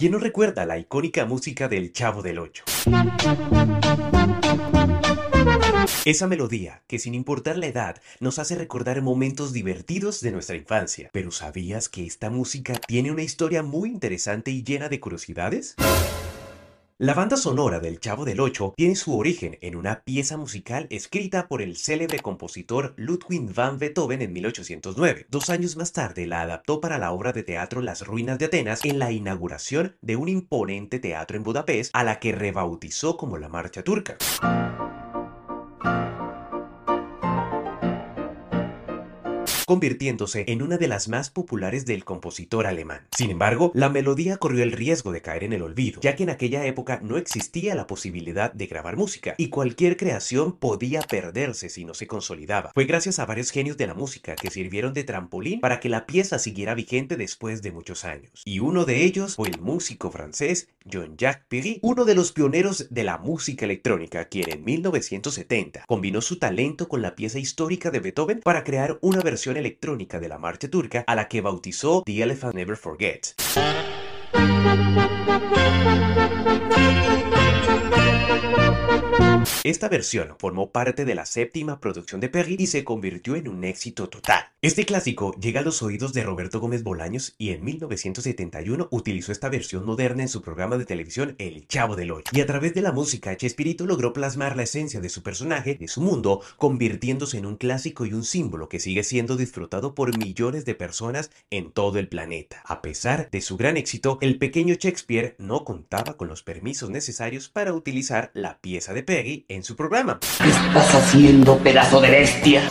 ¿Quién no recuerda la icónica música del Chavo del Ocho? Esa melodía que sin importar la edad nos hace recordar momentos divertidos de nuestra infancia. Pero ¿sabías que esta música tiene una historia muy interesante y llena de curiosidades? La banda sonora del Chavo del Ocho tiene su origen en una pieza musical escrita por el célebre compositor Ludwig van Beethoven en 1809. Dos años más tarde la adaptó para la obra de teatro Las Ruinas de Atenas en la inauguración de un imponente teatro en Budapest a la que rebautizó como la Marcha Turca. Convirtiéndose en una de las más populares del compositor alemán. Sin embargo, la melodía corrió el riesgo de caer en el olvido, ya que en aquella época no existía la posibilidad de grabar música, y cualquier creación podía perderse si no se consolidaba. Fue gracias a varios genios de la música que sirvieron de trampolín para que la pieza siguiera vigente después de muchos años. Y uno de ellos fue el músico francés Jean-Jacques Perry, uno de los pioneros de la música electrónica, quien en 1970 combinó su talento con la pieza histórica de Beethoven para crear una versión electrónica de la marcha turca a la que bautizó The Elephant Never Forgets. Esta versión formó parte de la séptima producción de Perry y se convirtió en un éxito total. Este clásico llega a los oídos de Roberto Gómez Bolaños y en 1971 utilizó esta versión moderna en su programa de televisión El Chavo del Ocho. Y a través de la música, Chespirito logró plasmar la esencia de su personaje, de su mundo, convirtiéndose en un clásico y un símbolo que sigue siendo disfrutado por millones de personas en todo el planeta. A pesar de su gran éxito, el pequeño Shakespeare no contaba con los permisos necesarios para utilizar la pieza de Peggy en su programa. ¿Qué estás haciendo, pedazo de bestia?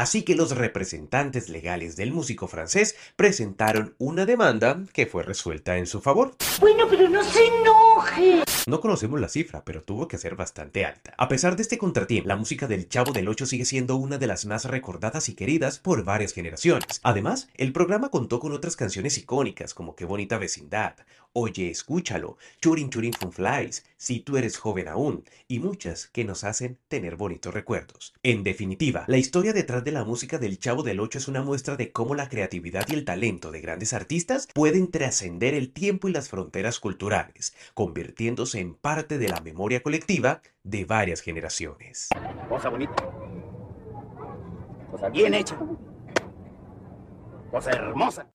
Así que los representantes legales del músico francés presentaron una demanda que fue resuelta en su favor. Bueno, pero no se enoje. No conocemos la cifra, pero tuvo que ser bastante alta. A pesar de este contratiempo, la música del Chavo del Ocho sigue siendo una de las más recordadas y queridas por varias generaciones. Además, el programa contó con otras canciones icónicas como Qué bonita vecindad, Oye, escúchalo, Churin Churin Fun Flies, Si tú eres joven aún, y muchas que nos hacen tener bonitos recuerdos. En definitiva, la historia detrás de la música del Chavo del Ocho es una muestra de cómo la creatividad y el talento de grandes artistas pueden trascender el tiempo y las fronteras culturales, convirtiéndose en parte de la memoria colectiva de varias generaciones. Cosa bonita. Cosa bien hecha. Cosa hermosa.